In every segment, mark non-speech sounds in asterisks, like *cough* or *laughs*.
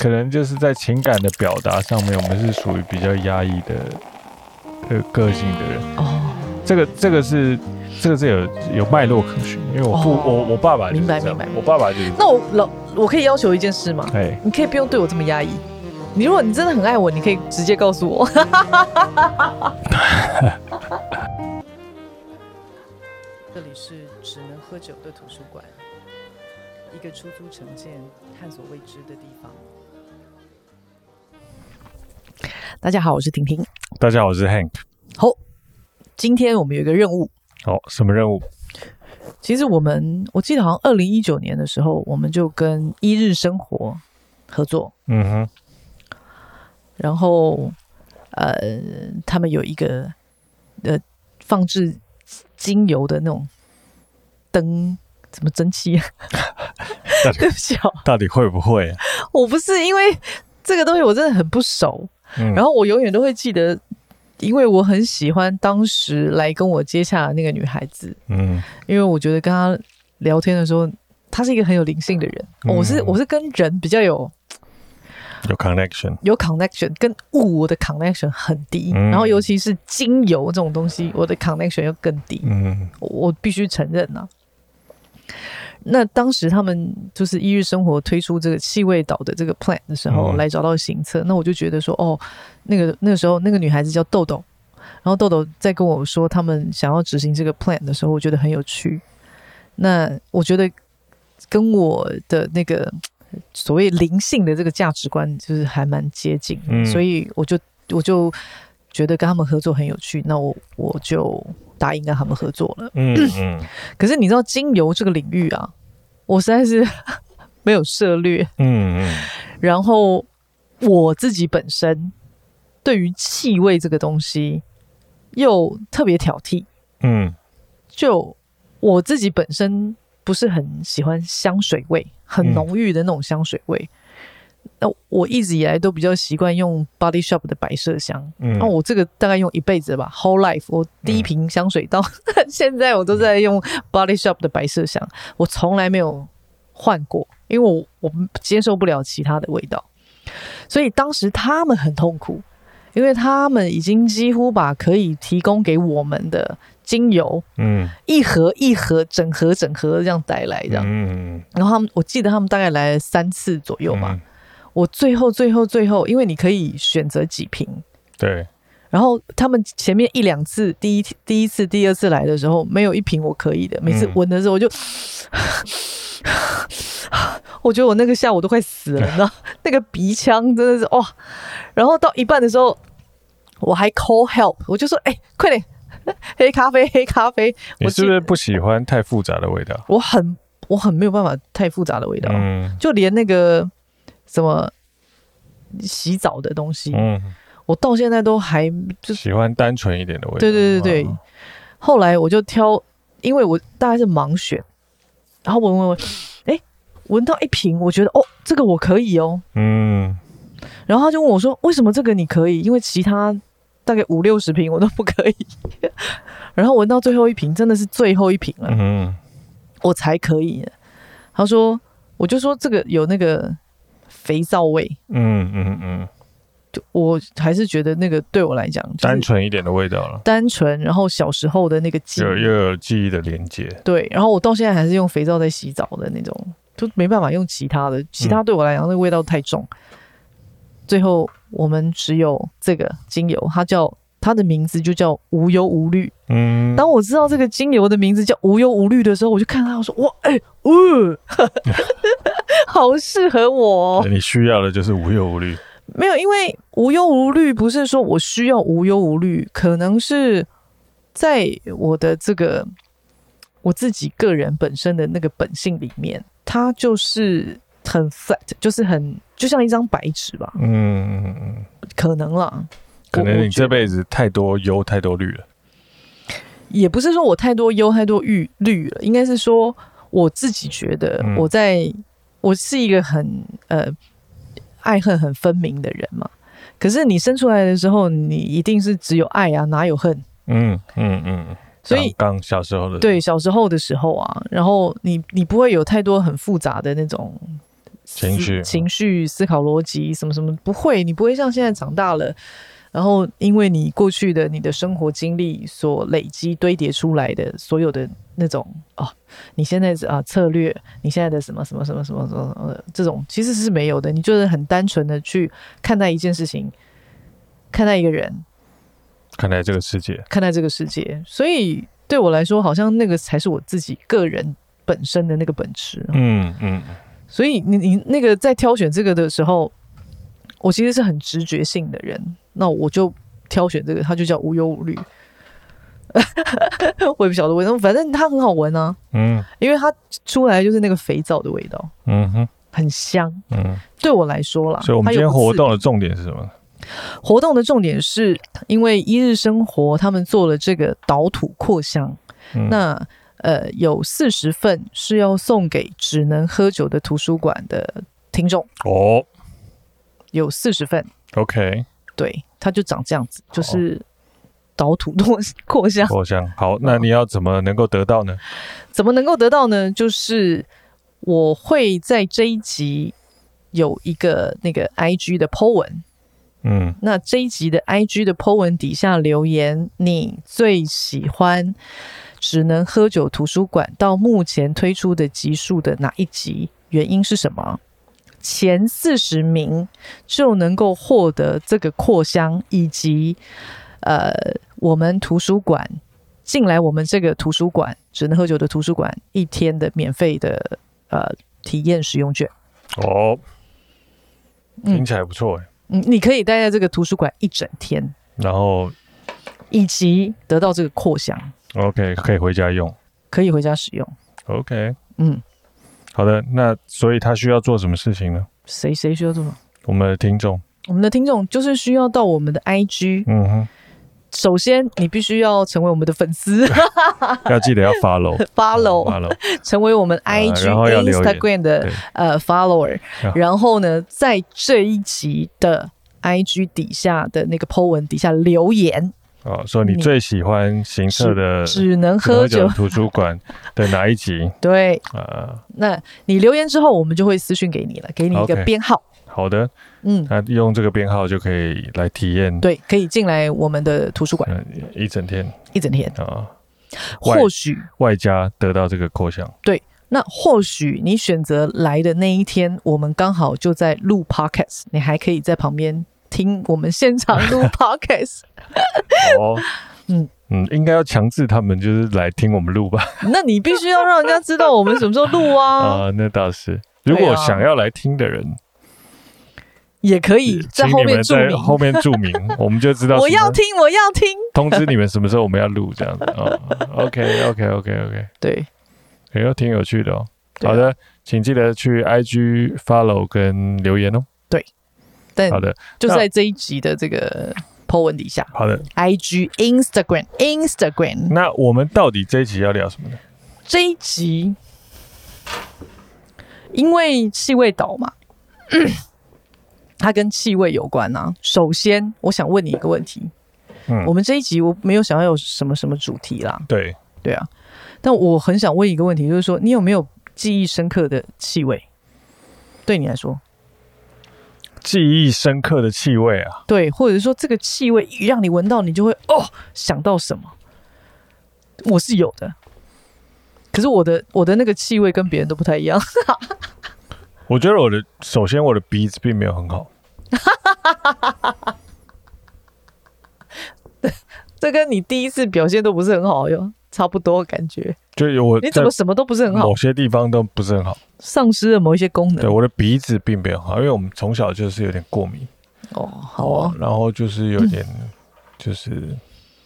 可能就是在情感的表达上面，我们是属于比较压抑的的个性的人。哦，这个这个是这个是有有脉络可循，因为我父、哦、我我爸爸明白明白，我爸爸就是。那我老我可以要求一件事吗？哎，你可以不用对我这么压抑。你如果你真的很爱我，你可以直接告诉我。*laughs* 这里是只能喝酒的图书馆，一个出租城建、探索未知的地方。大家好，我是婷婷。大家好，我是 Hank。好，今天我们有一个任务。好，什么任务？其实我们我记得好像二零一九年的时候，我们就跟一日生活合作。嗯哼。然后，呃，他们有一个呃放置精油的那种灯，怎么蒸汽啊？*laughs* *laughs* 对不起哦，到底会不会啊？我不是因为这个东西我真的很不熟，嗯、然后我永远都会记得，因为我很喜欢当时来跟我接洽的那个女孩子，嗯，因为我觉得跟她聊天的时候，她是一个很有灵性的人。嗯、我是我是跟人比较有。有 connection，有 connection，跟物我的 connection 很低，嗯、然后尤其是精油这种东西，我的 connection 又更低。嗯，我，我必须承认呐、啊。那当时他们就是一日生活推出这个气味岛的这个 plan 的时候，来找到行测，嗯、那我就觉得说，哦，那个那个时候那个女孩子叫豆豆，然后豆豆在跟我说他们想要执行这个 plan 的时候，我觉得很有趣。那我觉得跟我的那个。所谓灵性的这个价值观，就是还蛮接近，嗯、所以我就我就觉得跟他们合作很有趣，那我我就答应跟他们合作了。嗯 *clears throat* 嗯。嗯可是你知道精油这个领域啊，我实在是 *laughs* 没有涉略。嗯嗯。然后我自己本身对于气味这个东西又特别挑剔。嗯。就我自己本身。不是很喜欢香水味，很浓郁的那种香水味。那、嗯、我一直以来都比较习惯用 Body Shop 的白麝香。嗯，那我这个大概用一辈子吧，Whole Life。我第一瓶香水到、嗯、*laughs* 现在我都在用 Body Shop 的白麝香，我从来没有换过，因为我我接受不了其他的味道。所以当时他们很痛苦，因为他们已经几乎把可以提供给我们的。精油，嗯，一盒一盒，整盒整盒这样带来，这样，嗯，然后他们，我记得他们大概来了三次左右吧。嗯、我最后最后最后，因为你可以选择几瓶，对。然后他们前面一两次，第一第一次、第二次来的时候，没有一瓶我可以的。每次闻的时候，我就，嗯、我觉得我那个下午都快死了，你知道，*laughs* 那个鼻腔真的是哇。然后到一半的时候，我还 call help，我就说，哎、欸，快点。黑咖啡，黑咖啡。你是不是不喜欢太复杂的味道？我很，我很没有办法太复杂的味道。嗯，就连那个什么洗澡的东西，嗯，我到现在都还就喜欢单纯一点的味道。对对对对。后来我就挑，因为我大概是盲选，然后闻闻闻，哎，闻到一瓶，我觉得哦，这个我可以哦。嗯。然后他就问我说：“为什么这个你可以？因为其他。”大概五六十瓶我都不可以，*laughs* 然后闻到最后一瓶真的是最后一瓶了，嗯，我才可以。他说，我就说这个有那个肥皂味，嗯嗯嗯，就我还是觉得那个对我来讲单纯一点的味道了，单纯，然后小时候的那个记忆有又有记忆的连接，对，然后我到现在还是用肥皂在洗澡的那种，就没办法用其他的，其他对我来讲那个味道太重。最后。我们只有这个精油，它叫它的名字就叫无忧无虑。嗯，当我知道这个精油的名字叫无忧无虑的时候，我就看到我说哇，哎、欸，呜、呃，*laughs* 好适合我。你需要的就是无忧无虑。没有，因为无忧无虑不是说我需要无忧无虑，可能是在我的这个我自己个人本身的那个本性里面，它就是。很 flat，就是很就像一张白纸吧。嗯，可能啦，可能你这辈子太多忧太多虑了。也不是说我太多忧太多虑虑了，应该是说我自己觉得我在，嗯、我是一个很呃爱恨很分明的人嘛。可是你生出来的时候，你一定是只有爱啊，哪有恨？嗯嗯嗯。嗯嗯所以刚小时候的对小时候的时候啊，然后你你不会有太多很复杂的那种。情绪、情绪、思考逻辑什么什么，不会，你不会像现在长大了，然后因为你过去的你的生活经历所累积堆叠出来的所有的那种哦，你现在啊策略，你现在的什么什么什么什么什么呃，这种其实是没有的，你就是很单纯的去看待一件事情，看待一个人，看待这个世界，看待这个世界，所以对我来说，好像那个才是我自己个人本身的那个本质。嗯嗯。所以你你那个在挑选这个的时候，我其实是很直觉性的人，那我就挑选这个，它就叫无忧无虑。*laughs* 我也不晓得为什么，反正它很好闻啊。嗯，因为它出来就是那个肥皂的味道。嗯哼，很香。嗯，对我来说啦。所以我们今天活动的重点是什么？活动的重点是因为一日生活他们做了这个岛土扩香，嗯、那。呃，有四十份是要送给只能喝酒的图书馆的听众哦，有四十份，OK，对，它就长这样子，就是倒土 *laughs* 扩扩香，扩香。好，那你要怎么能够得到呢？*laughs* 怎么能够得到呢？就是我会在这一集有一个那个 IG 的 po 文，嗯，那这一集的 IG 的 po 文底下留言，你最喜欢。只能喝酒图书馆到目前推出的集数的哪一集？原因是什么？前四十名就能够获得这个扩香，以及呃，我们图书馆进来我们这个图书馆只能喝酒的图书馆一天的免费的呃体验使用券。哦，听起来不错哎。嗯，你可以待在这个图书馆一整天，然后以及得到这个扩香。OK，可以回家用，可以回家使用。OK，嗯，好的，那所以他需要做什么事情呢？谁谁需要做什么？我们的听众，我们的听众就是需要到我们的 IG。嗯哼，首先你必须要成为我们的粉丝，*laughs* 要记得要 follow，follow，follow，*laughs* 成为我们 IG、呃、Instagram 的呃 follower。然后呢，在这一集的 IG 底下的那个 po 文底下留言。哦，说你最喜欢行册的只，能喝酒 *laughs* 图书馆的哪一集？*laughs* 对，啊、呃，那你留言之后，我们就会私讯给你了，给你一个编号。Okay, 好的，嗯，那用这个编号就可以来体验，对，可以进来我们的图书馆、呃、一整天，一整天。啊、呃。或许外加得到这个扩香，对，那或许你选择来的那一天，我们刚好就在录 Podcast，你还可以在旁边。听我们现场录 *laughs* podcast，哦，嗯嗯，应该要强制他们就是来听我们录吧？那你必须要让人家知道我们什么时候录啊？*laughs* 啊，那倒是。如果想要来听的人，啊、也可以在后面注明，后面注明，*laughs* 我们就知道我要听，我要听，通知你们什么时候我们要录这样子啊、哦、？OK OK OK OK，对，也有挺有趣的哦。好的，请记得去 IG follow 跟留言哦。好的，就在这一集的这个 po 文底下。好的，IG、Instagram、Instagram。那我们到底这一集要聊什么呢？这一集，因为气味岛嘛，它跟气味有关啊。首先，我想问你一个问题。嗯，我们这一集我没有想要有什么什么主题啦。对，对啊。但我很想问一个问题，就是说，你有没有记忆深刻的气味？对你来说？记忆深刻的气味啊，对，或者是说这个气味一让你闻到，你就会哦想到什么？我是有的，可是我的我的那个气味跟别人都不太一样。*laughs* 我觉得我的首先我的鼻子并没有很好，*laughs* 这跟你第一次表现都不是很好哟。差不多感觉，就有我你怎么什么都不是很好，某些地方都不是很好，丧失了某一些功能。对，我的鼻子并没有好，因为我们从小就是有点过敏。哦，好啊。然后就是有点就是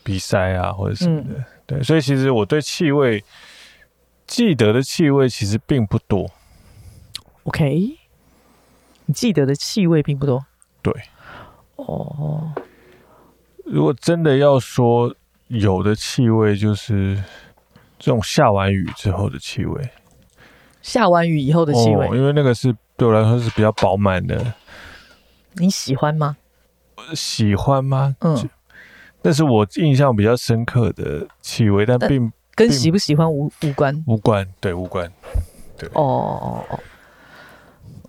鼻塞啊或者什么的。嗯、对，所以其实我对气味记得的气味其实并不多。OK，你记得的气味并不多。对。哦，如果真的要说。有的气味就是这种下完雨之后的气味，下完雨以后的气味，哦，因为那个是对我来说是比较饱满的。你喜欢吗？喜欢吗？嗯，那是我印象比较深刻的气味，但并跟喜不喜欢无无关，无关，对，无关，对。哦哦哦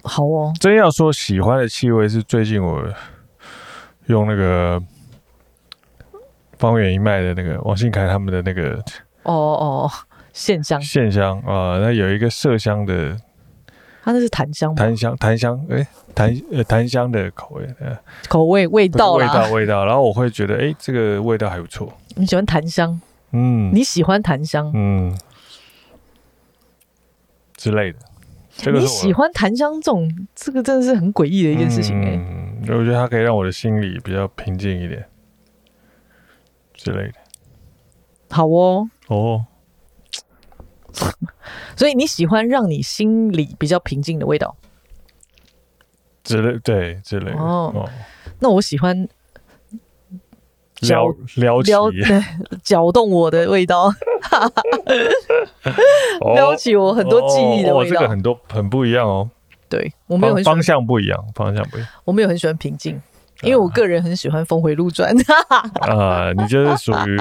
好哦。真要说喜欢的气味，是最近我用那个方圆一脉的那个王信凯他们的那个哦哦线香线香啊，那有一个麝香的，它那是檀香檀香檀香哎檀呃檀香的口味，口味味道味道味道，然后我会觉得哎这个味道还不错。你喜欢檀香？嗯，你喜欢檀香？嗯。之类的，这个、你喜欢檀香这种，这个真的是很诡异的一件事情哎、欸。嗯，我觉得它可以让我的心里比较平静一点，之类的。好哦，哦，*laughs* 所以你喜欢让你心里比较平静的味道，之类对之类的哦。哦，那我喜欢。撩撩撩对，搅动我的味道，*laughs* 撩起我很多记忆的味道。哦哦、这个很多很不一样哦。对，我没有方向不一样，方向不一样。我没有很喜欢平静，因为我个人很喜欢峰回路转。*laughs* 啊，你就是属于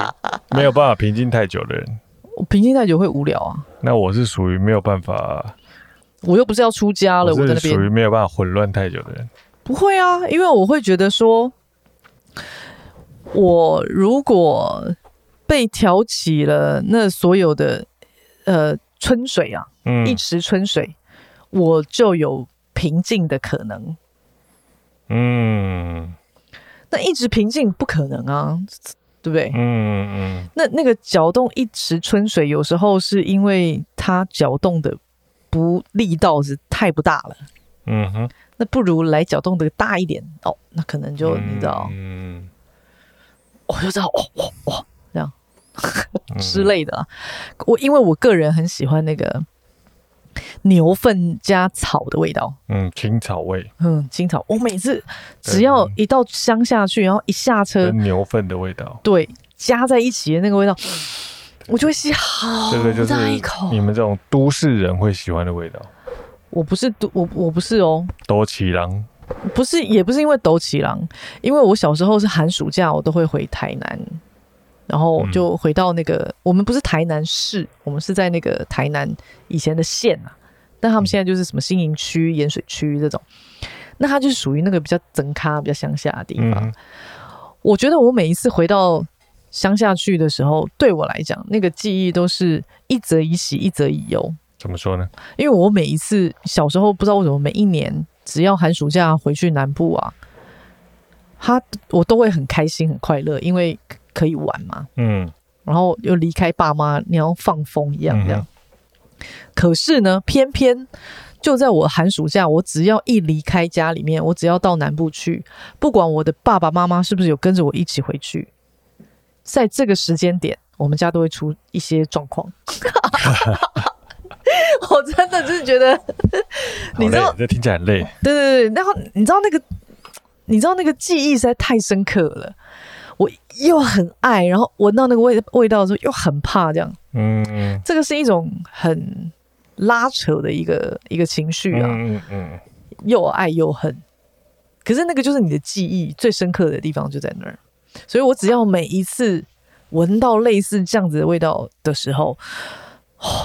没有办法平静太久的人。我平静太久会无聊啊。那我是属于没有办法，我又不是要出家了，我在那边属于没有办法混乱太久的人。不会啊，因为我会觉得说。我如果被挑起了那所有的呃春水啊，嗯，一池春水，我就有平静的可能。嗯，那一直平静不可能啊，对不对？嗯嗯。那那个搅动一池春水，有时候是因为它搅动的不力道是太不大了。嗯哼。那不如来搅动的大一点哦，那可能就你知道。嗯。我就知道，哦哦哦，这样 *laughs* 之类的。啊我因为我个人很喜欢那个牛粪加草的味道，嗯，青草味，嗯，青草。我每次只要一到乡下去，然后一下车，牛粪的味道，对，加在一起的那个味道，我就会吸好大一口。你们这种都市人会喜欢的味道。我不是都我我不是哦，多奇郎。不是，也不是因为斗起狼，因为我小时候是寒暑假，我都会回台南，然后就回到那个、嗯、我们不是台南市，我们是在那个台南以前的县啊，但他们现在就是什么新营区、盐水区这种，那它就是属于那个比较整咖、比较乡下的地方。嗯、我觉得我每一次回到乡下去的时候，对我来讲，那个记忆都是一则以喜，一则以忧。怎么说呢？因为我每一次小时候不知道为什么每一年。只要寒暑假回去南部啊，他我都会很开心很快乐，因为可以玩嘛。嗯，然后又离开爸妈，你要放风一样这样。嗯、可是呢，偏偏就在我寒暑假，我只要一离开家里面，我只要到南部去，不管我的爸爸妈妈是不是有跟着我一起回去，在这个时间点，我们家都会出一些状况。*laughs* 我真的就是觉得，你知道，这听起来很累。对对对，然后你知道那个，你知道那个记忆实在太深刻了。我又很爱，然后闻到那个味味道的时候又很怕，这样。嗯，这个是一种很拉扯的一个一个情绪啊。嗯嗯，又爱又恨。可是那个就是你的记忆最深刻的地方就在那儿。所以我只要每一次闻到类似这样子的味道的时候。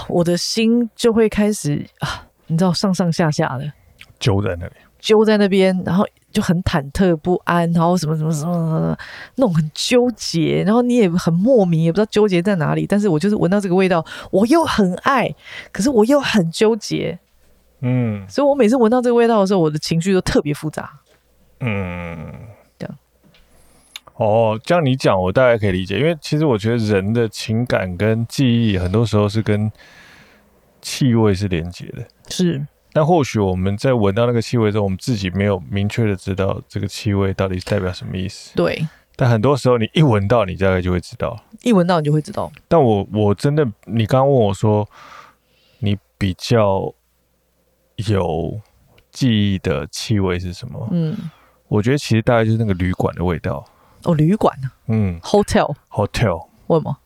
我的心就会开始啊，你知道上上下下的揪在那里，揪在那边，然后就很忐忑不安，然后什么什么什么，什么那种很纠结，然后你也很莫名，也不知道纠结在哪里。但是我就是闻到这个味道，我又很爱，可是我又很纠结，嗯，所以我每次闻到这个味道的时候，我的情绪都特别复杂，嗯。哦，这样你讲我大概可以理解，因为其实我觉得人的情感跟记忆很多时候是跟气味是连接的，是。但或许我们在闻到那个气味的时候，我们自己没有明确的知道这个气味到底是代表什么意思。对。但很多时候你一闻到，你大概就会知道。一闻到你就会知道。但我我真的，你刚刚问我说，你比较有记忆的气味是什么？嗯，我觉得其实大概就是那个旅馆的味道。哦，旅馆啊？嗯，hotel，hotel，为什么？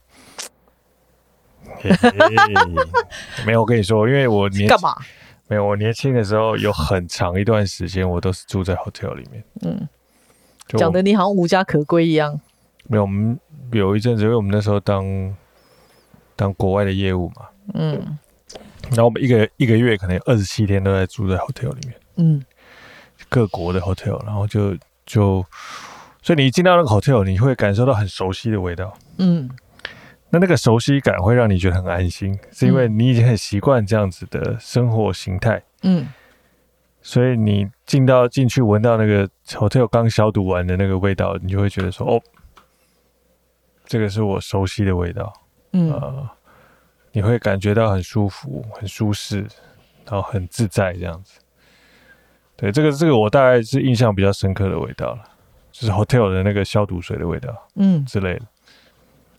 *laughs* 没有，我跟你说，因为我年干嘛？没有，我年轻的时候有很长一段时间，我都是住在 hotel 里面。嗯，讲的你好像无家可归一样。没有，我们有一阵子，因为我们那时候当当国外的业务嘛。嗯，然后我们一个一个月可能有二十七天都在住在 hotel 里面。嗯，各国的 hotel，然后就就，所以你一进到那个 hotel，你会感受到很熟悉的味道，嗯，那那个熟悉感会让你觉得很安心，是因为你已经很习惯这样子的生活形态，嗯，所以你进到进去闻到那个 hotel 刚消毒完的那个味道，你就会觉得说，哦，这个是我熟悉的味道，嗯。呃你会感觉到很舒服、很舒适，然后很自在这样子。对，这个这个我大概是印象比较深刻的味道了，就是 hotel 的那个消毒水的味道，嗯之类的。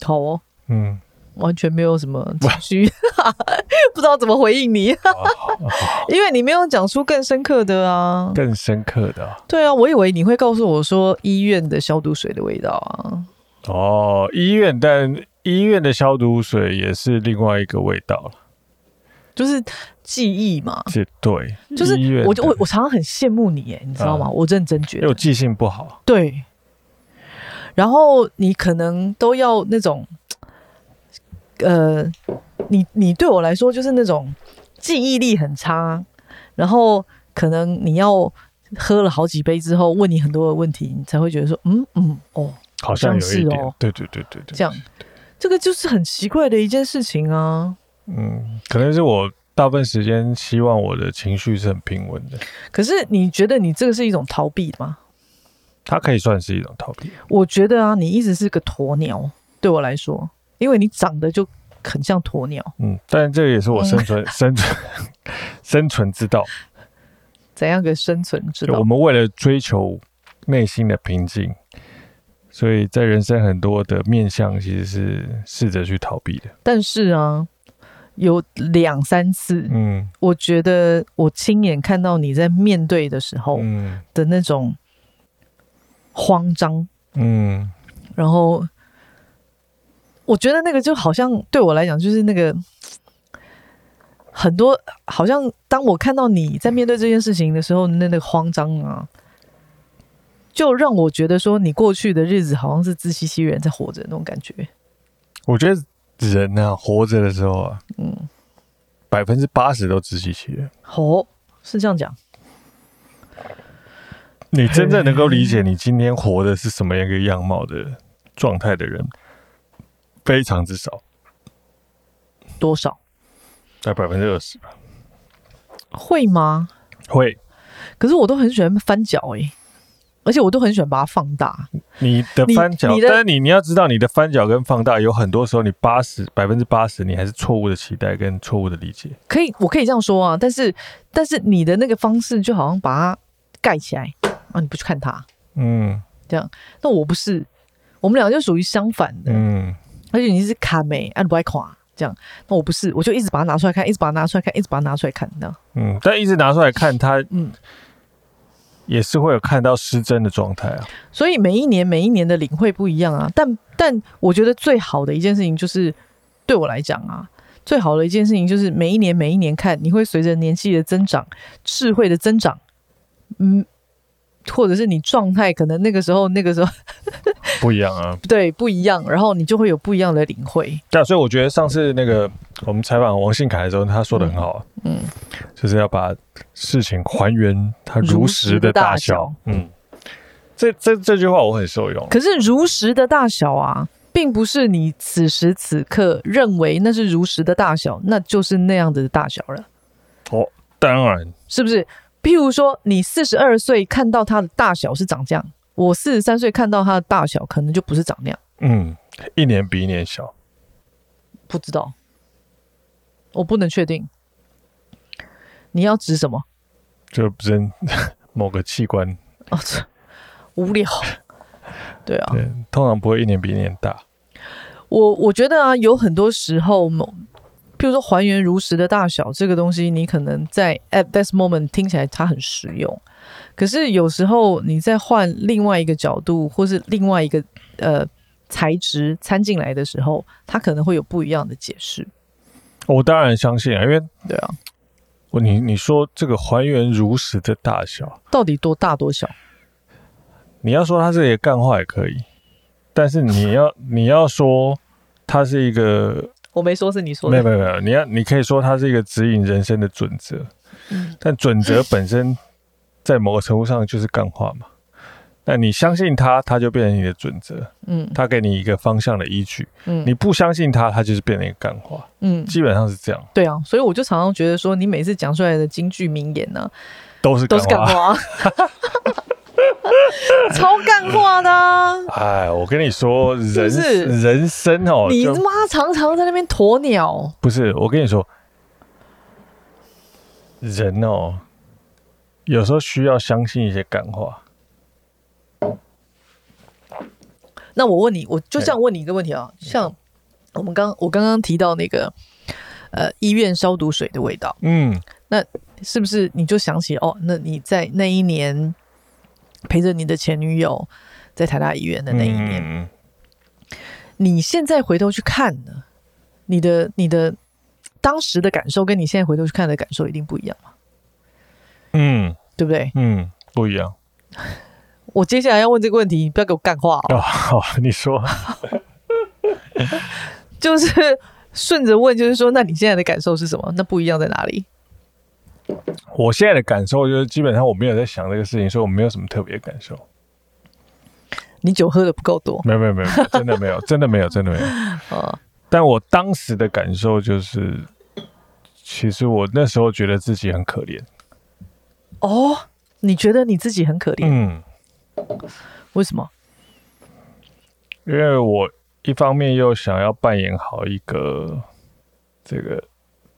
好哦，嗯，完全没有什么情绪，*laughs* 不知道怎么回应你，因为你没有讲出更深刻的啊，更深刻的啊。对啊，我以为你会告诉我说医院的消毒水的味道啊。哦，医院，但。医院的消毒水也是另外一个味道了，就是记忆嘛。是，对，就是我我我常常很羡慕你，耶，你知道吗？我认真觉得，我记性不好。对，然后你可能都要那种，呃，你你对我来说就是那种记忆力很差，然后可能你要喝了好几杯之后，问你很多的问题，你才会觉得说，嗯嗯哦，好像有一点，哦，对对对对对，这样。这个就是很奇怪的一件事情啊。嗯，可能是我大部分时间希望我的情绪是很平稳的。可是你觉得你这个是一种逃避吗？它可以算是一种逃避。我觉得啊，你一直是个鸵鸟，对我来说，因为你长得就很像鸵鸟。嗯，但这也是我生存、嗯、生存 *laughs* 生存之道。怎样个生存之道？我们为了追求内心的平静。所以在人生很多的面向，其实是试着去逃避的。但是啊，有两三次，嗯，我觉得我亲眼看到你在面对的时候，嗯，的那种慌张，嗯，然后我觉得那个就好像对我来讲，就是那个很多，好像当我看到你在面对这件事情的时候，那那个慌张啊。就让我觉得说，你过去的日子好像是自欺欺人在活着那种感觉。我觉得人啊，活着的时候啊，嗯，百分之八十都自欺欺人。哦，是这样讲。你真正能够理解你今天活的是什么样一个样貌的状态的人，非常之少。多少？在百分之二十吧。会吗？会。可是我都很喜欢翻脚哎、欸。而且我都很喜欢把它放大。你的翻脚，但是你你要知道，你的翻脚跟放大，有很多时候你八十百分之八十，你还是错误的期待跟错误的理解。可以，我可以这样说啊，但是但是你的那个方式就好像把它盖起来啊，你不去看它，嗯，这样。那我不是，我们俩就属于相反的，嗯。而且你是卡美，啊不爱看，这样。那我不是，我就一直把它拿出来看，一直把它拿出来看，一直把它拿出来看，这样。嗯，但一直拿出来看它，嗯。也是会有看到失真的状态啊，所以每一年每一年的领会不一样啊。但但我觉得最好的一件事情就是，对我来讲啊，最好的一件事情就是每一年每一年看，你会随着年纪的增长、智慧的增长，嗯。或者是你状态可能那个时候那个时候不一样啊，对，不一样，然后你就会有不一样的领会。对啊，所以我觉得上次那个我们采访王信凯的时候，他说的很好啊，嗯，就是要把事情还原它如实的大小。嗯，这这这句话我很受用。可是如实的大小啊，并不是你此时此刻认为那是如实的大小，那就是那样子的大小了。哦，当然，是不是？譬如说，你四十二岁看到它的大小是长这样，我四十三岁看到它的大小可能就不是长那样。嗯，一年比一年小，不知道，我不能确定。你要指什么？就人某个器官哦，无聊。对啊对，通常不会一年比一年大。我我觉得啊，有很多时候某。譬如说还原如实的大小这个东西，你可能在 at this moment 听起来它很实用，可是有时候你在换另外一个角度，或是另外一个呃材质掺进来的时候，它可能会有不一样的解释。我当然相信啊，因为对啊，我你你说这个还原如实的大小到底多大多小？你要说它是一个干话也可以，但是你要 *laughs* 你要说它是一个。我没说是你说的，没有没有没有，你要你可以说它是一个指引人生的准则，嗯，但准则本身在某个程度上就是干话嘛。那你相信他，他就变成你的准则，嗯，他给你一个方向的依据，嗯，你不相信他，他就是变成一个干话，嗯，基本上是这样。对啊，所以我就常常觉得说，你每次讲出来的金句名言呢、啊，都是都是干话，*laughs* 超干话的、啊。哎，我跟你说，人人生哦，你他妈常常在那边鸵鸟。不是，我跟你说，人哦，有时候需要相信一些感化。那我问你，我就这样问你一个问题啊，像我们刚我刚刚提到那个呃医院消毒水的味道，嗯，那是不是你就想起哦？那你在那一年陪着你的前女友在台大医院的那一年，嗯，你现在回头去看呢，你的你的当时的感受跟你现在回头去看的感受一定不一样嘛？嗯，对不对？嗯，不一样。我接下来要问这个问题，你不要给我干话哦。*laughs* 好，你说，*laughs* 就是顺着问，就是说，那你现在的感受是什么？那不一样在哪里？我现在的感受就是，基本上我没有在想这个事情，所以我没有什么特别的感受。你酒喝的不够多？没有，没有，没有，*laughs* 真的没有，真的没有，真的没有。啊！但我当时的感受就是，其实我那时候觉得自己很可怜。哦，你觉得你自己很可怜？嗯。为什么？因为我一方面又想要扮演好一个这个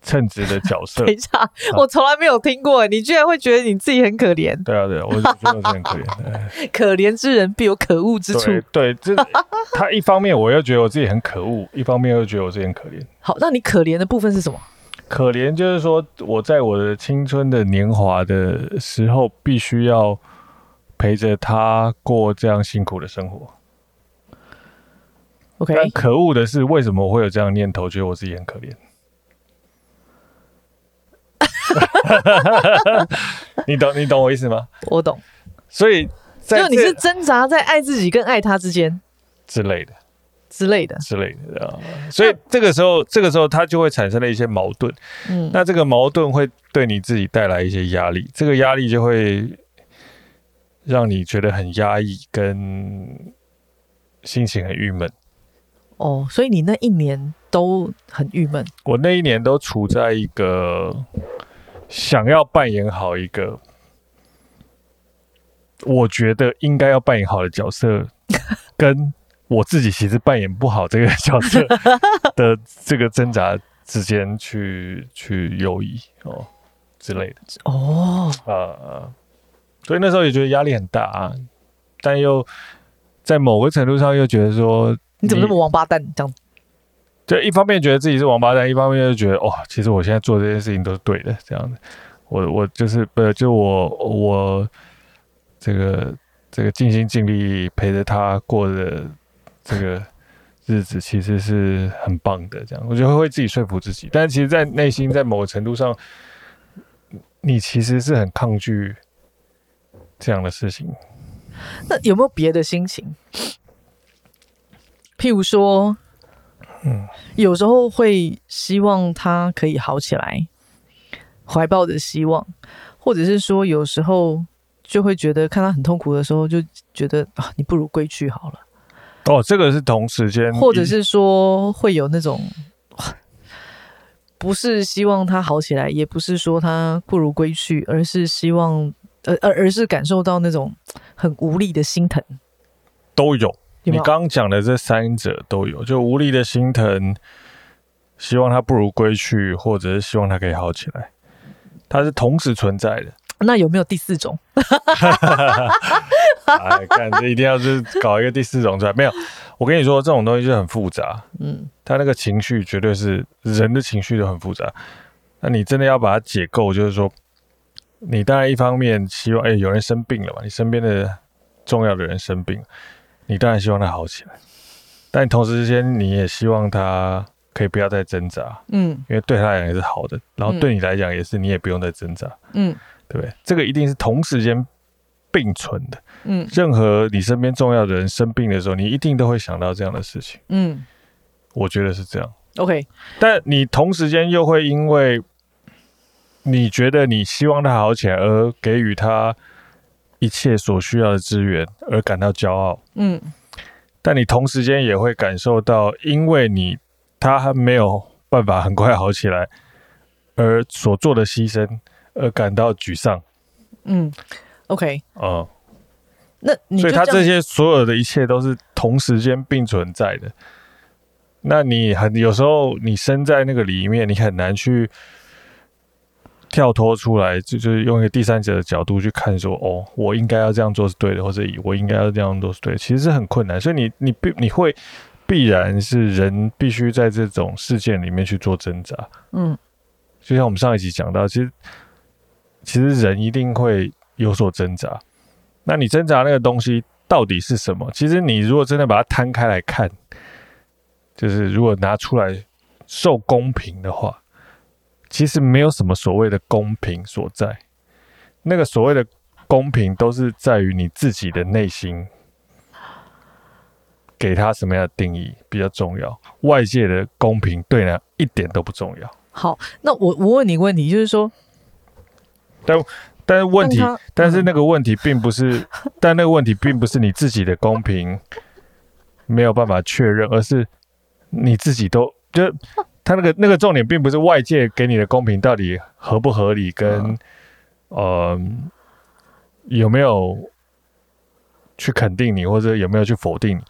称职的角色。*laughs* 等一下，啊、我从来没有听过，你居然会觉得你自己很可怜？对啊，对啊，我觉得我自己很可怜。*laughs* 可怜之人必有可恶之处。对，这 *laughs* 他一方面我又觉得我自己很可恶，一方面又觉得我自己很可怜。好，那你可怜的部分是什么？可怜就是说，我在我的青春的年华的时候，必须要。陪着他过这样辛苦的生活。OK，但可恶的是，为什么我会有这样念头，觉得我自己很可怜？*laughs* 你懂，你懂我意思吗？我懂。所以，就你是挣扎在爱自己跟爱他之间之类的，之类的，之类的啊。所以这个时候，这个时候，他就会产生了一些矛盾。嗯，那这个矛盾会对你自己带来一些压力，这个压力就会。让你觉得很压抑，跟心情很郁闷。哦，所以你那一年都很郁闷。我那一年都处在一个想要扮演好一个我觉得应该要扮演好的角色，跟我自己其实扮演不好这个角色 *laughs* 的这个挣扎之间去去游移哦之类的。哦，呃。所以那时候也觉得压力很大啊，但又在某个程度上又觉得说你，你怎么那么王八蛋这样？对一方面觉得自己是王八蛋，一方面又觉得哦，其实我现在做这件事情都是对的，这样子。我我就是不就我我这个这个尽心尽力陪着他过的这个日子，其实是很棒的。这样，我觉得会自己说服自己，但其实，在内心在某个程度上，你其实是很抗拒。这样的事情，那有没有别的心情？譬如说，嗯，有时候会希望他可以好起来，怀抱着希望，或者是说，有时候就会觉得看他很痛苦的时候，就觉得啊，你不如归去好了。哦，这个是同时间，或者是说会有那种，不是希望他好起来，也不是说他不如归去，而是希望。而而而是感受到那种很无力的心疼，都有。有有你刚刚讲的这三者都有，就无力的心疼，希望他不如归去，或者是希望他可以好起来，它是同时存在的。那有没有第四种？*laughs* 哎，看这一定要是搞一个第四种出来？没有。我跟你说，这种东西就很复杂。嗯，他那个情绪绝对是人的情绪都很复杂。那你真的要把它解构，就是说。你当然一方面希望，哎、欸，有人生病了嘛？你身边的重要的人生病，你当然希望他好起来。但同时之间，你也希望他可以不要再挣扎，嗯，因为对他来讲也是好的，然后对你来讲也是，你也不用再挣扎，嗯，对不对？这个一定是同时间并存的，嗯。任何你身边重要的人生病的时候，你一定都会想到这样的事情，嗯。我觉得是这样，OK。但你同时间又会因为。你觉得你希望他好起来，而给予他一切所需要的资源而感到骄傲，嗯，但你同时间也会感受到，因为你他还没有办法很快好起来，而所做的牺牲而感到沮丧，嗯，OK，嗯，那所以他这些所有的一切都是同时间并存在的，那你很有时候你身在那个里面，你很难去。跳脱出来，就就是用一个第三者的角度去看，说哦，我应该要这样做是对的，或者我应该要这样做是对的，其实是很困难。所以你你必你会必然是人必须在这种事件里面去做挣扎。嗯，就像我们上一集讲到，其实其实人一定会有所挣扎。那你挣扎那个东西到底是什么？其实你如果真的把它摊开来看，就是如果拿出来受公平的话。其实没有什么所谓的公平所在，那个所谓的公平都是在于你自己的内心，给他什么样的定义比较重要。外界的公平对呢一点都不重要。好，那我我问你一个问题，就是说，但但是问题，但是那个问题并不是，*laughs* 但那个问题并不是你自己的公平没有办法确认，而是你自己都就。他那个那个重点并不是外界给你的公平到底合不合理，跟呃有没有去肯定你，或者有没有去否定你，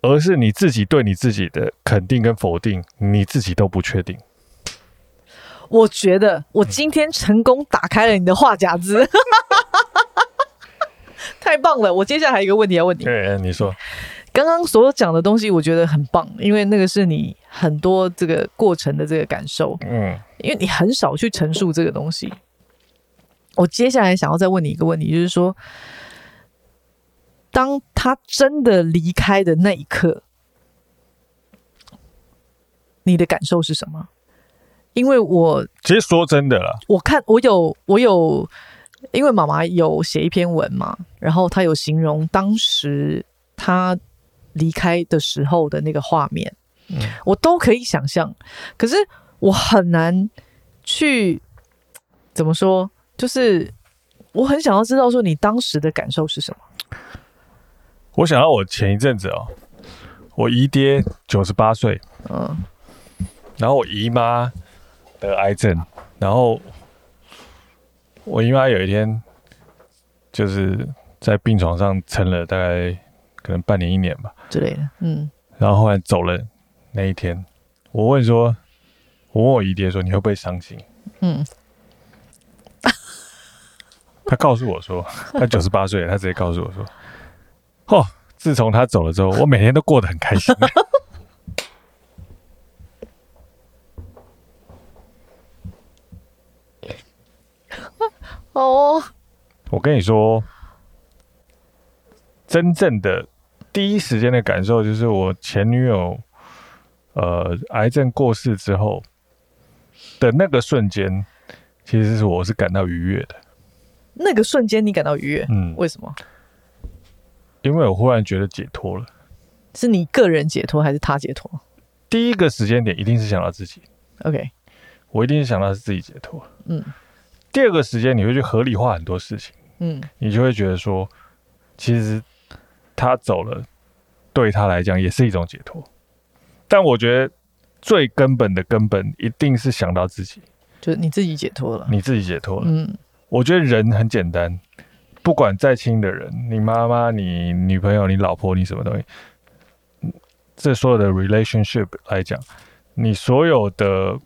而是你自己对你自己的肯定跟否定，你自己都不确定。我觉得我今天成功打开了你的话匣子，*laughs* 太棒了！我接下来还有一个问题要问你。对，你说。刚刚所讲的东西，我觉得很棒，因为那个是你很多这个过程的这个感受。嗯，因为你很少去陈述这个东西。我接下来想要再问你一个问题，就是说，当他真的离开的那一刻，你的感受是什么？因为我其实说真的啦，我看我有我有，因为妈妈有写一篇文嘛，然后她有形容当时她。离开的时候的那个画面，嗯，我都可以想象，可是我很难去怎么说，就是我很想要知道说你当时的感受是什么。我想到我前一阵子哦，我姨爹九十八岁，嗯，然后我姨妈得癌症，然后我姨妈有一天就是在病床上撑了大概。可能半年一年吧之类的，嗯，然后后来走了那一天，我问说，我问我姨爹说，你会不会伤心？嗯，*laughs* 他告诉我说，他九十八岁，他直接告诉我说，哦，自从他走了之后，我每天都过得很开心。*laughs* 跟你说，真正的。第一时间的感受就是，我前女友，呃，癌症过世之后的那个瞬间，其实是我是感到愉悦的。那个瞬间你感到愉悦，嗯，为什么？因为我忽然觉得解脱了。是你个人解脱还是他解脱？第一个时间点一定是想到自己。OK，我一定是想到是自己解脱。嗯。第二个时间你会去合理化很多事情。嗯。你就会觉得说，其实。他走了，对他来讲也是一种解脱。但我觉得最根本的根本，一定是想到自己，就是你自己解脱了，你自己解脱了。嗯，我觉得人很简单，不管再亲的人，你妈妈、你女朋友、你老婆、你什么东西，这所有的 relationship 来讲，你所有的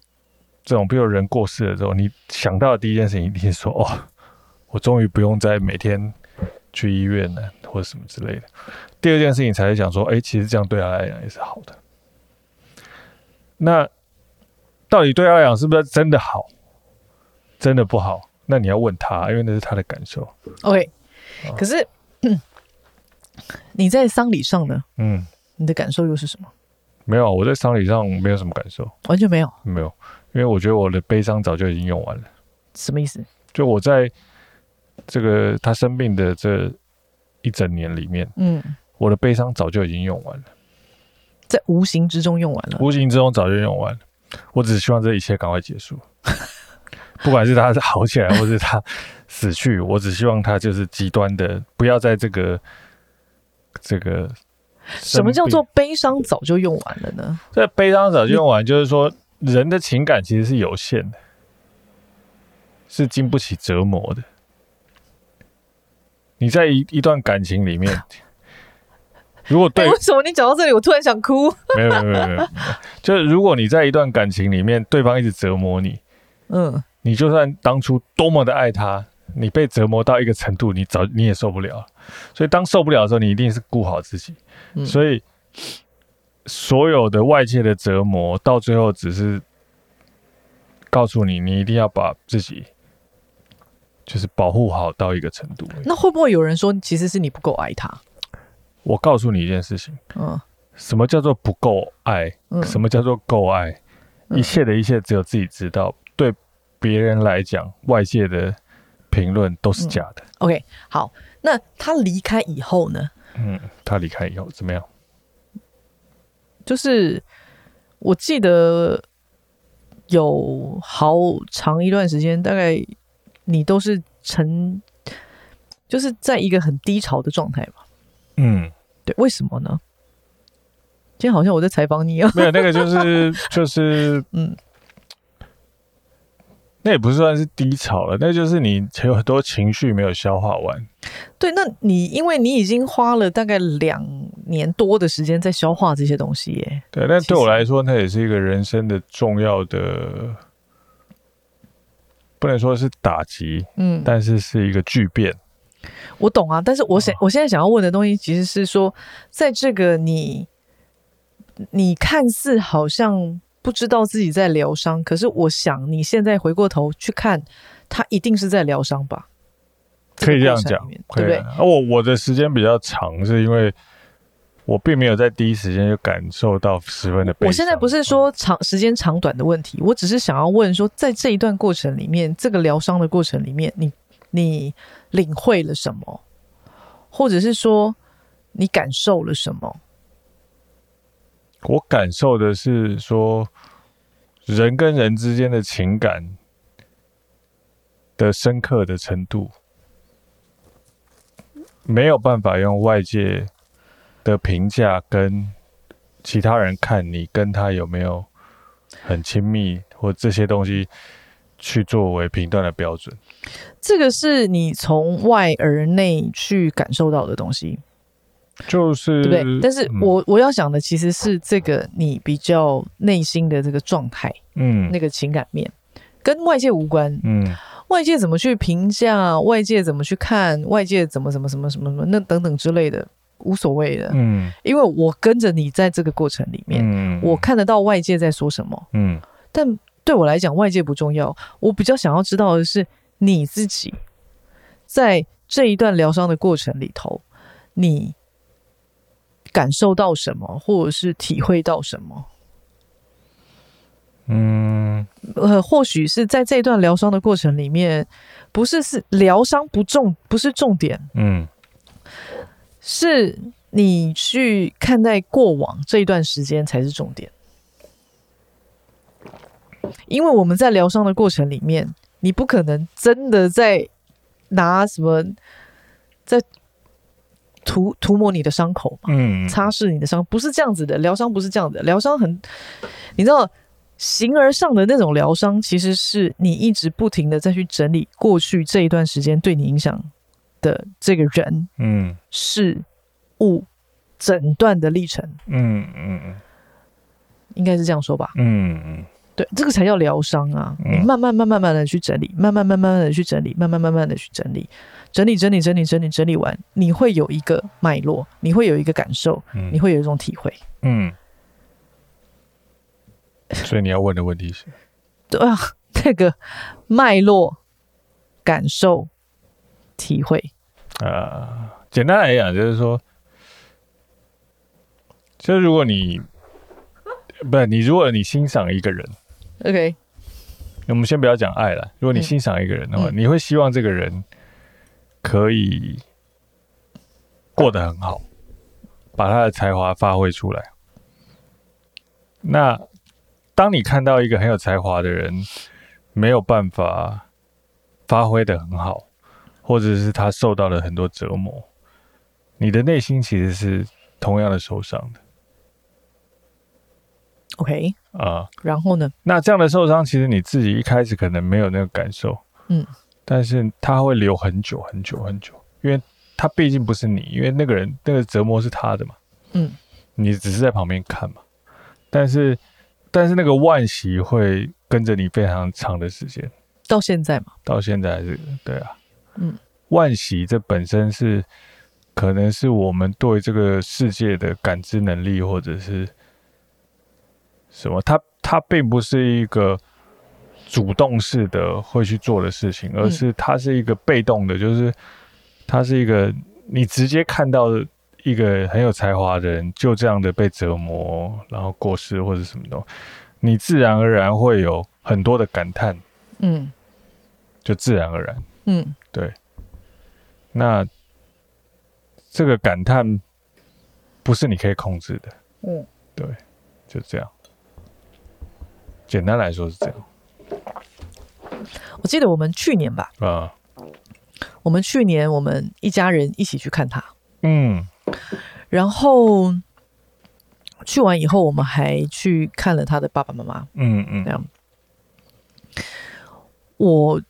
这种，比如人过世了之后，你想到的第一件事情一定是说：“哦，我终于不用再每天。”去医院了，或者什么之类的。第二件事情才是想说，哎、欸，其实这样对他来讲也是好的。那到底对他来讲是不是真的好？真的不好？那你要问他，因为那是他的感受。OK，、哦、可是你在丧礼上呢？嗯，你的感受又是什么？没有，我在丧礼上没有什么感受，完全没有，没有，因为我觉得我的悲伤早就已经用完了。什么意思？就我在。这个他生病的这一整年里面，嗯，我的悲伤早就已经用完了，在无形之中用完了，无形之中早就用完了。我只希望这一切赶快结束，*laughs* 不管是他是好起来，或是他死去，我只希望他就是极端的，不要在这个这个。什么叫做悲伤早就用完了呢？这悲伤早就用完，就是说人的情感其实是有限的，是经不起折磨的。你在一一段感情里面，*laughs* 如果对、欸、为什么你讲到这里，我突然想哭？*laughs* 没有没有没有没有，就是如果你在一段感情里面，对方一直折磨你，嗯，你就算当初多么的爱他，你被折磨到一个程度，你早你也受不了。所以当受不了的时候，你一定是顾好自己。嗯、所以所有的外界的折磨，到最后只是告诉你，你一定要把自己就是保护好到一个程度。那会不会有人说，其实是你不够爱他？我告诉你一件事情，嗯，什么叫做不够爱？嗯，什么叫做够爱？一切的一切只有自己知道。对别人来讲，外界的评论都是假的。嗯、OK，好，那他离开以后呢？嗯，他离开以后怎么样？就是我记得有好长一段时间，大概你都是沉，就是在一个很低潮的状态嘛。嗯，对，为什么呢？今天好像我在采访你啊。没有，那个就是 *laughs* 就是嗯。那也不算是低潮了，那就是你有很多情绪没有消化完。对，那你因为你已经花了大概两年多的时间在消化这些东西耶。对，但对我来说，那也是一个人生的重要的，不能说是打击，嗯，但是是一个巨变。我懂啊，但是我想，我现在想要问的东西，其实是说，在这个你，你看似好像。不知道自己在疗伤，可是我想你现在回过头去看，他一定是在疗伤吧？可以这样讲，对不对？我我的时间比较长，是因为我并没有在第一时间就感受到十分的悲伤。我现在不是说长时间长短的问题，我只是想要问说，在这一段过程里面，这个疗伤的过程里面，你你领会了什么，或者是说你感受了什么？我感受的是说，人跟人之间的情感的深刻的程度，没有办法用外界的评价跟其他人看你跟他有没有很亲密或这些东西去作为评断的标准。这个是你从外而内去感受到的东西。就是对不对？但是我、嗯、我要想的其实是这个你比较内心的这个状态，嗯，那个情感面跟外界无关，嗯，外界怎么去评价，外界怎么去看，外界怎么怎么什么什么什么那等等之类的无所谓的，嗯，因为我跟着你在这个过程里面，嗯，我看得到外界在说什么，嗯，但对我来讲外界不重要，我比较想要知道的是你自己在这一段疗伤的过程里头，你。感受到什么，或者是体会到什么？嗯，呃，或许是在这段疗伤的过程里面，不是是疗伤不重，不是重点。嗯，是你去看待过往这一段时间才是重点。因为我们在疗伤的过程里面，你不可能真的在拿什么在。涂涂抹你的伤口嘛，嗯，擦拭你的伤，不是这样子的。疗伤不是这样的，疗伤很，你知道，形而上的那种疗伤，其实是你一直不停的再去整理过去这一段时间对你影响的这个人，嗯，事物诊断的历程，嗯嗯嗯，应该是这样说吧，嗯嗯，对，这个才叫疗伤啊，你慢慢慢慢慢的去整理，慢慢慢慢的去整理，慢慢慢慢的去整理。整理整理整理整理整理完，你会有一个脉络，你会有一个感受，嗯、你会有一种体会。嗯，*laughs* 所以你要问的问题是？对啊，那个脉络、感受、体会。呃，简单来讲就是说，就是如果你不是你，如果你欣赏一个人，OK，我们先不要讲爱了。如果你欣赏一个人的话，嗯、你会希望这个人。可以过得很好，把他的才华发挥出来。那当你看到一个很有才华的人，没有办法发挥的很好，或者是他受到了很多折磨，你的内心其实是同样的受伤的。OK 啊，然后呢？那这样的受伤，其实你自己一开始可能没有那个感受，嗯，但是他会留很久很久很久，因为他毕竟不是你，因为那个人那个折磨是他的嘛，嗯，你只是在旁边看嘛，但是但是那个惋惜会跟着你非常长的时间，到现在嘛，到现在还是对啊，嗯，万喜这本身是可能是我们对这个世界的感知能力，或者是。什么？它它并不是一个主动式的会去做的事情，而是它是一个被动的，就是它是一个你直接看到一个很有才华的人就这样的被折磨，然后过世或者什么的，你自然而然会有很多的感叹，嗯，就自然而然，嗯，对。那这个感叹不是你可以控制的，嗯，对，就这样。简单来说是这样。我记得我们去年吧，啊，我们去年我们一家人一起去看他，嗯，然后去完以后，我们还去看了他的爸爸妈妈，嗯嗯，这样。我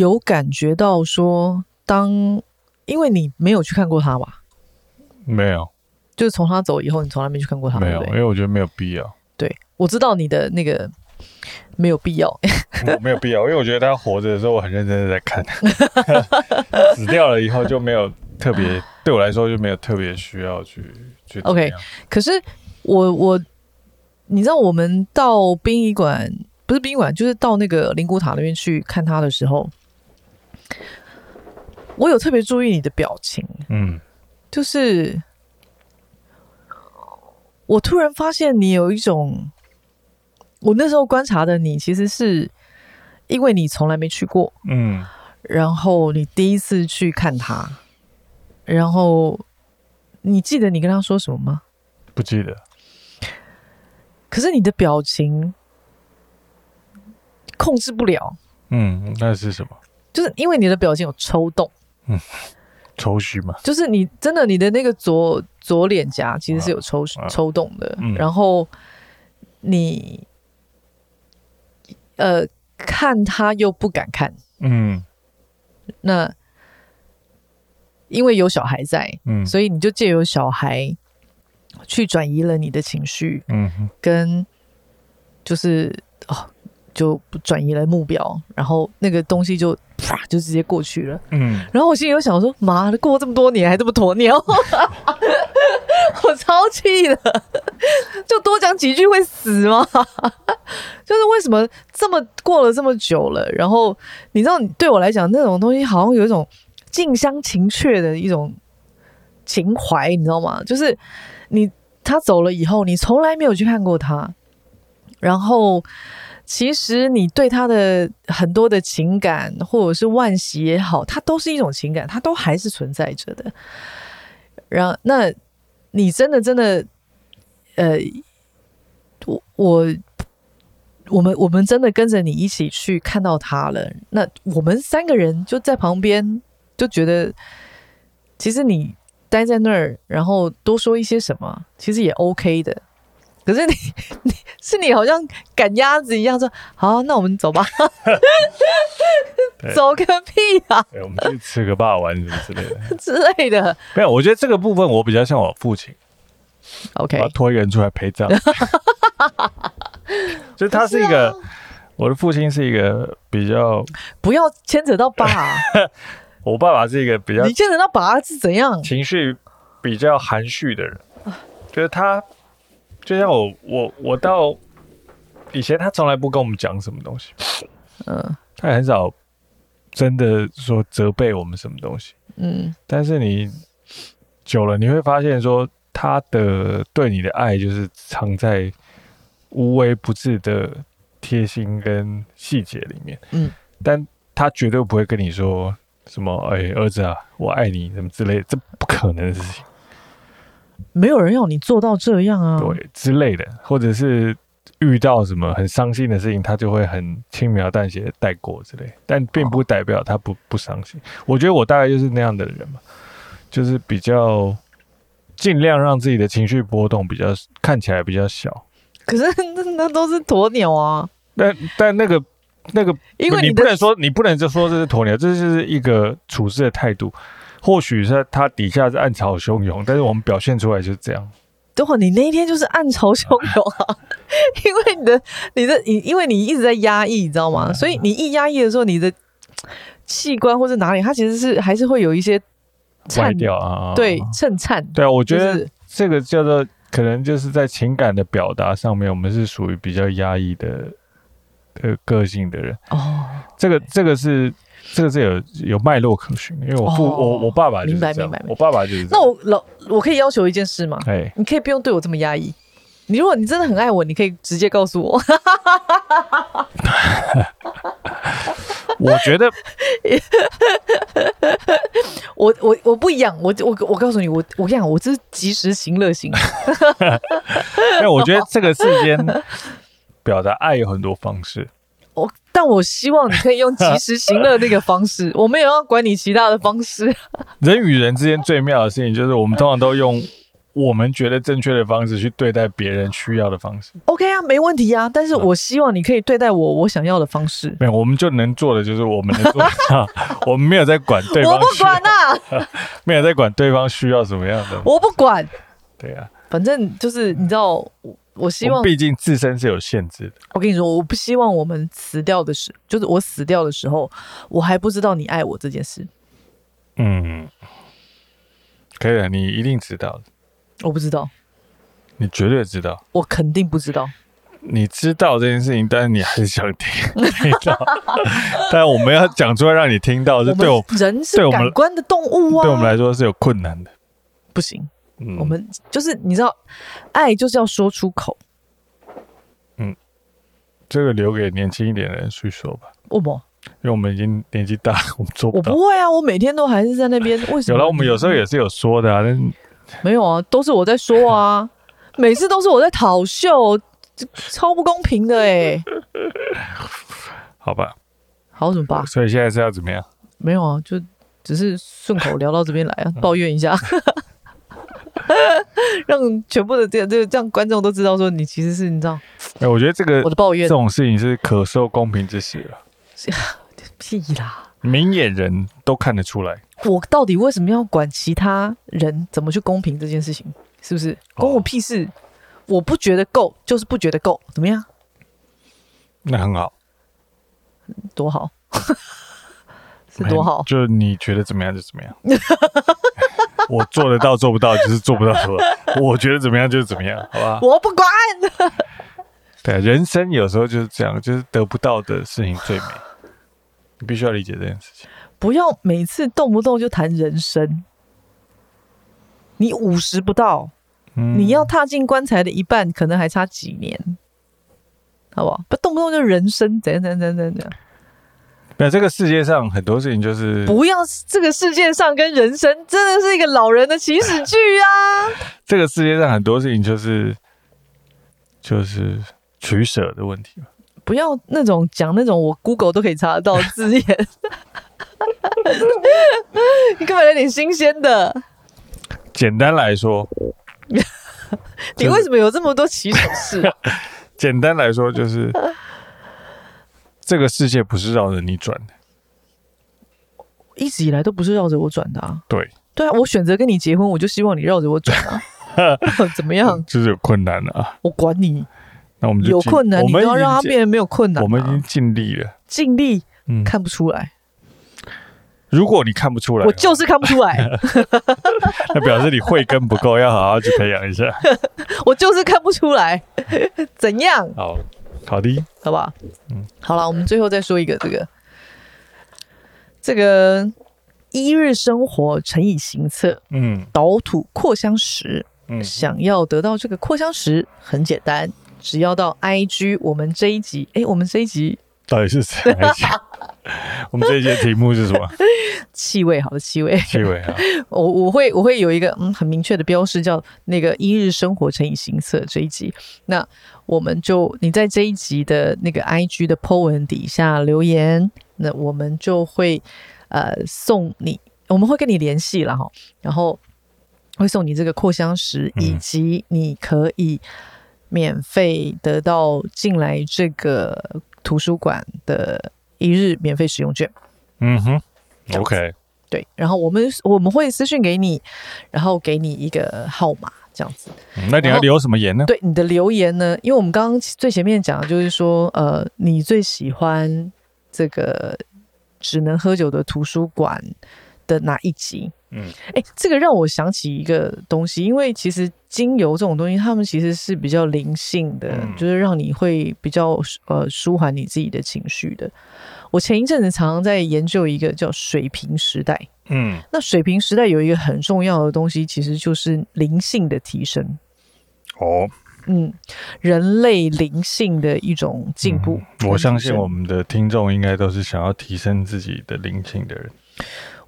有感觉到说，当因为你没有去看过他吧？没有，就是从他走以后，你从来没去看过他，没有，因为我觉得没有必要。对，我知道你的那个没有必要，*laughs* 没有必要，因为我觉得他活着的时候我很认真的在看，*laughs* 死掉了以后就没有特别，对我来说就没有特别需要去去。OK，可是我我你知道我们到殡仪馆不是殡仪馆，就是到那个灵骨塔那边去看他的时候，我有特别注意你的表情，嗯，就是。我突然发现你有一种，我那时候观察的你，其实是因为你从来没去过，嗯，然后你第一次去看他，然后你记得你跟他说什么吗？不记得。可是你的表情控制不了。嗯，那是什么？就是因为你的表情有抽动。嗯。抽搐嘛，就是你真的你的那个左左脸颊其实是有抽、啊、抽动的，嗯、然后你呃看他又不敢看，嗯，那因为有小孩在，嗯，所以你就借由小孩去转移了你的情绪，嗯，跟就是哦。就转移了目标，然后那个东西就啪就直接过去了。嗯，然后我心里又想说：妈的，过这么多年还这么鸵鸟，*laughs* 我超气的。就多讲几句会死吗？*laughs* 就是为什么这么过了这么久了，然后你知道，对我来讲那种东西好像有一种近乡情怯的一种情怀，你知道吗？就是你他走了以后，你从来没有去看过他，然后。其实你对他的很多的情感，或者是惋惜也好，它都是一种情感，它都还是存在着的。然后，那你真的真的，呃，我我我们我们真的跟着你一起去看到他了。那我们三个人就在旁边，就觉得其实你待在那儿，然后多说一些什么，其实也 OK 的。可是你，*laughs* 你是你好像赶鸭子一样说，好，那我们走吧，走个屁啊！我们去吃个霸王什么之类的 *laughs* 之类的。没有，我觉得这个部分我比较像我父亲。OK，我要拖一个人出来陪葬。*laughs* 就是他是一个，我的父亲是一个比较不要牵扯到爸。我爸爸是一个比较，你牵扯到爸是怎样？情绪比较含蓄的人，就是他。就像我我我到以前，他从来不跟我们讲什么东西，嗯，他也很少真的说责备我们什么东西，嗯。但是你久了，你会发现说他的对你的爱就是藏在无微不至的贴心跟细节里面，嗯。但他绝对不会跟你说什么“哎，儿子啊，我爱你”什么之类的，这不可能的事情。没有人要你做到这样啊，对之类的，或者是遇到什么很伤心的事情，他就会很轻描淡写带过之类，但并不代表他不不伤心。我觉得我大概就是那样的人嘛，就是比较尽量让自己的情绪波动比较看起来比较小。可是那那都是鸵鸟啊！但但那个那个，因为你，你不能说你不能就说这是鸵鸟，这就是一个处事的态度。或许是他底下是暗潮汹涌，但是我们表现出来就是这样。等会你那一天就是暗潮汹涌啊，*laughs* 因为你的你的你，因为你一直在压抑，你知道吗？所以你一压抑的时候，你的器官或者哪里，它其实是还是会有一些歪掉啊，对，震颤。对啊，我觉得这个叫做可能就是在情感的表达上面，我们是属于比较压抑的呃个性的人。哦，这个这个是。这个是有有脉络可循，因为我父、哦、我我爸爸明白明白，我爸爸就是。那我老我可以要求一件事吗？哎，你可以不用对我这么压抑。你如果你真的很爱我，你可以直接告诉我。我觉得 *laughs* 我我我不一样，我我我告诉你，我我跟你讲，我这是及时行乐型。*laughs* 因为我觉得这个世间表达爱有很多方式。我，但我希望你可以用及时行乐那个方式，*laughs* 我们也要管你其他的方式。人与人之间最妙的事情，就是我们通常都用我们觉得正确的方式去对待别人需要的方式。OK 啊，没问题啊。但是我希望你可以对待我我想要的方式。没有，我们就能做的就是我们能做的，*laughs* 我们没有在管对方。我不管啊，*laughs* 没有在管对方需要什么样的。我不管。对啊，反正就是你知道。我希望，毕竟自身是有限制的。我跟你说，我不希望我们死掉的时，就是我死掉的时候，我还不知道你爱我这件事。嗯，可以的，你一定知道的。我不知道，你绝对知道。我肯定不知道。你知道这件事情，但是你还是想听，*laughs* 听到。*laughs* 但我们要讲出来让你听到，是对我人是感官的动物啊，对我们来说是有困难的。不行。嗯、我们就是你知道，爱就是要说出口。嗯，这个留给年轻一点的人去说吧。为什么？因为我们已经年纪大，我们做不到。我不会啊，我每天都还是在那边。为什么？有了，我们有时候也是有说的啊。但没有啊，都是我在说啊，每次都是我在讨秀，超不公平的哎、欸。*laughs* 好吧，好怎么办？所以现在是要怎么样？没有啊，就只是顺口聊到这边来啊，抱怨一下。*laughs* 让全部的这这这样观众都知道，说你其实是你知道。哎，我觉得这个我的抱怨这种事情是可受公平之时了。*laughs* 屁啦！明眼人都看得出来。我到底为什么要管其他人怎么去公平这件事情？是不是关我屁事？哦、我不觉得够，就是不觉得够，怎么样？那很好，多好，*laughs* 是多好。就你觉得怎么样就怎么样。*laughs* 我做得到做不到就是做不到做不到，*laughs* 我觉得怎么样就是怎么样，好吧？我不管。*laughs* 对，人生有时候就是这样，就是得不到的事情最美。你必须要理解这件事情。不要每次动不动就谈人生。你五十不到，嗯、你要踏进棺材的一半，可能还差几年，好不好？不动不动就人生，怎样怎样怎样怎样。那这个世界上很多事情就是不要，这个世界上跟人生真的是一个老人的起始句啊！*laughs* 这个世界上很多事情就是就是取舍的问题。不要那种讲那种我 Google 都可以查得到字眼，*laughs* 你可不可以来点新鲜的？简单来说，*laughs* 你为什么有这么多起手式啊？简单来说就是。这个世界不是绕着你转的，一直以来都不是绕着我转的啊。对，对啊，我选择跟你结婚，我就希望你绕着我转啊。*laughs* 怎么样？就是有困难了啊。我管你，那我们就有困难，你要让他变得没有困难。我们已经尽力了，尽力，嗯，看不出来。如果你看不出来，我就是看不出来。*laughs* 那表示你慧根不够，要好好去培养一下。*laughs* 我就是看不出来，怎样？好。好的，好不好？嗯，好了，我们最后再说一个这个，这个一日生活乘以行测，嗯，倒土扩香石，嗯，想要得到这个扩香石很简单，只要到 IG 我们这一集，哎，我们这一集到底是谁来讲？我们这一节题目是什么？气味，好的气味，气味啊！*laughs* 我我会我会有一个嗯很明确的标识，叫那个一日生活乘以行测这一集。那我们就你在这一集的那个 IG 的 po 文底下留言，那我们就会呃送你，我们会跟你联系了哈，然后会送你这个扩香石，以及你可以免费得到进来这个图书馆的。一日免费使用券，嗯哼，OK，对，然后我们我们会私信给你，然后给你一个号码，这样子。嗯、那你要留什么言呢？对，你的留言呢？因为我们刚刚最前面讲的就是说，呃，你最喜欢这个只能喝酒的图书馆的哪一集？嗯，哎，这个让我想起一个东西，因为其实精油这种东西，它们其实是比较灵性的，嗯、就是让你会比较呃舒缓你自己的情绪的。我前一阵子常常在研究一个叫水平时代，嗯，那水平时代有一个很重要的东西，其实就是灵性的提升。哦，嗯，人类灵性的一种进步。嗯、我相信我们的听众应该都是想要提升自己的灵性的人。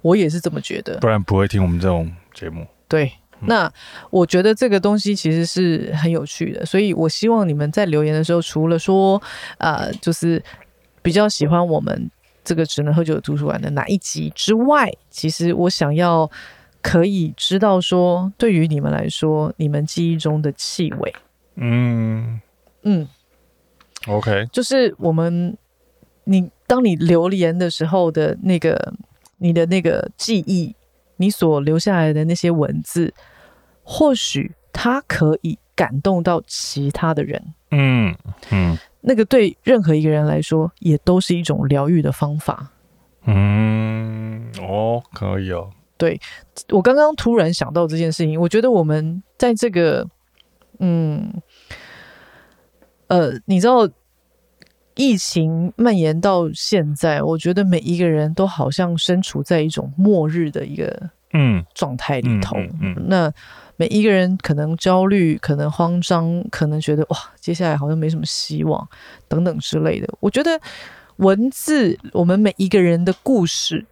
我也是这么觉得，不然不会听我们这种节目。对，那我觉得这个东西其实是很有趣的，所以我希望你们在留言的时候，除了说，呃，就是比较喜欢我们这个只能喝酒的图书馆的哪一集之外，其实我想要可以知道说，对于你们来说，你们记忆中的气味，嗯嗯，OK，就是我们你当你留言的时候的那个。你的那个记忆，你所留下来的那些文字，或许它可以感动到其他的人。嗯嗯，那个对任何一个人来说，也都是一种疗愈的方法。嗯，哦，可以哦。对，我刚刚突然想到这件事情，我觉得我们在这个，嗯，呃，你知道。疫情蔓延到现在，我觉得每一个人都好像身处在一种末日的一个嗯状态里头。嗯嗯嗯、那每一个人可能焦虑，可能慌张，可能觉得哇，接下来好像没什么希望等等之类的。我觉得文字，我们每一个人的故事，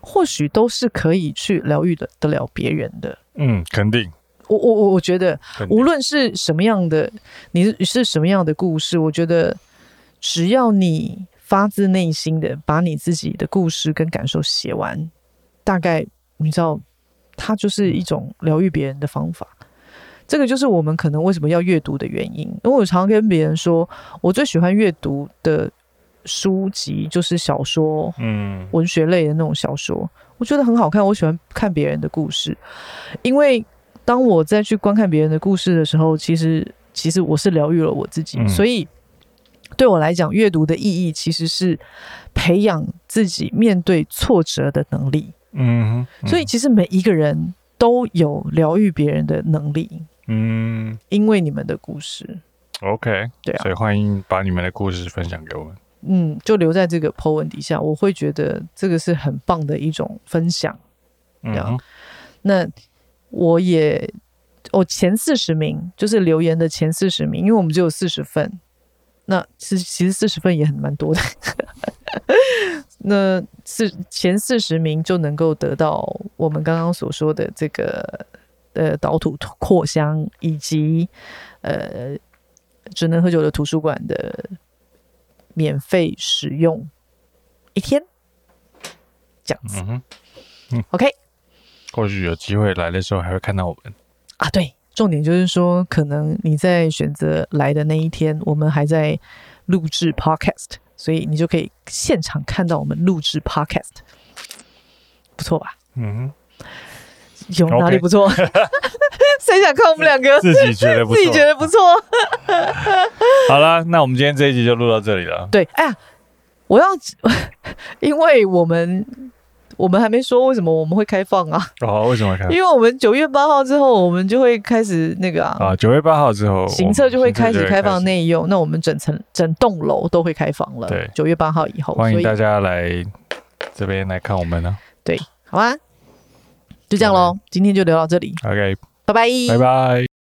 或许都是可以去疗愈的得了别人的。嗯，肯定。我我我我觉得，无论是什么样的，你是是什么样的故事，我觉得。只要你发自内心的把你自己的故事跟感受写完，大概你知道，它就是一种疗愈别人的方法。这个就是我们可能为什么要阅读的原因。因为我常跟别人说，我最喜欢阅读的书籍就是小说，嗯，文学类的那种小说，我觉得很好看。我喜欢看别人的故事，因为当我再去观看别人的故事的时候，其实其实我是疗愈了我自己，嗯、所以。对我来讲，阅读的意义其实是培养自己面对挫折的能力。嗯，嗯，所以其实每一个人都有疗愈别人的能力。嗯，因为你们的故事。OK，对啊，所以欢迎把你们的故事分享给我们。嗯，就留在这个 po 文底下，我会觉得这个是很棒的一种分享。嗯哼，那我也我前四十名就是留言的前四十名，因为我们只有四十份。那是其实四十份也很蛮多的，那四前四十名就能够得到我们刚刚所说的这个呃岛土扩香以及呃只能喝酒的图书馆的免费使用一天，这样子，嗯，嗯，OK，或许有机会来的时候还会看到我们。啊，对。重点就是说，可能你在选择来的那一天，我们还在录制 Podcast，所以你就可以现场看到我们录制 Podcast，不错吧？嗯，有哪里不错？*laughs* 谁想看我们两个？自己觉得不错，*laughs* 自己觉得不错。*laughs* 好了，那我们今天这一集就录到这里了。对，哎呀，我要，因为我们。我们还没说为什么我们会开放啊？哦，为什么开放？因为我们九月八号之后，我们就会开始那个啊。啊，九月八号之后，行测就会开始开放内用。那我们整层、整栋楼都会开放了。对，九月八号以后，欢迎大家来这边来看我们呢。对，好吧，就这样喽。今天就聊到这里。OK，拜拜，拜拜。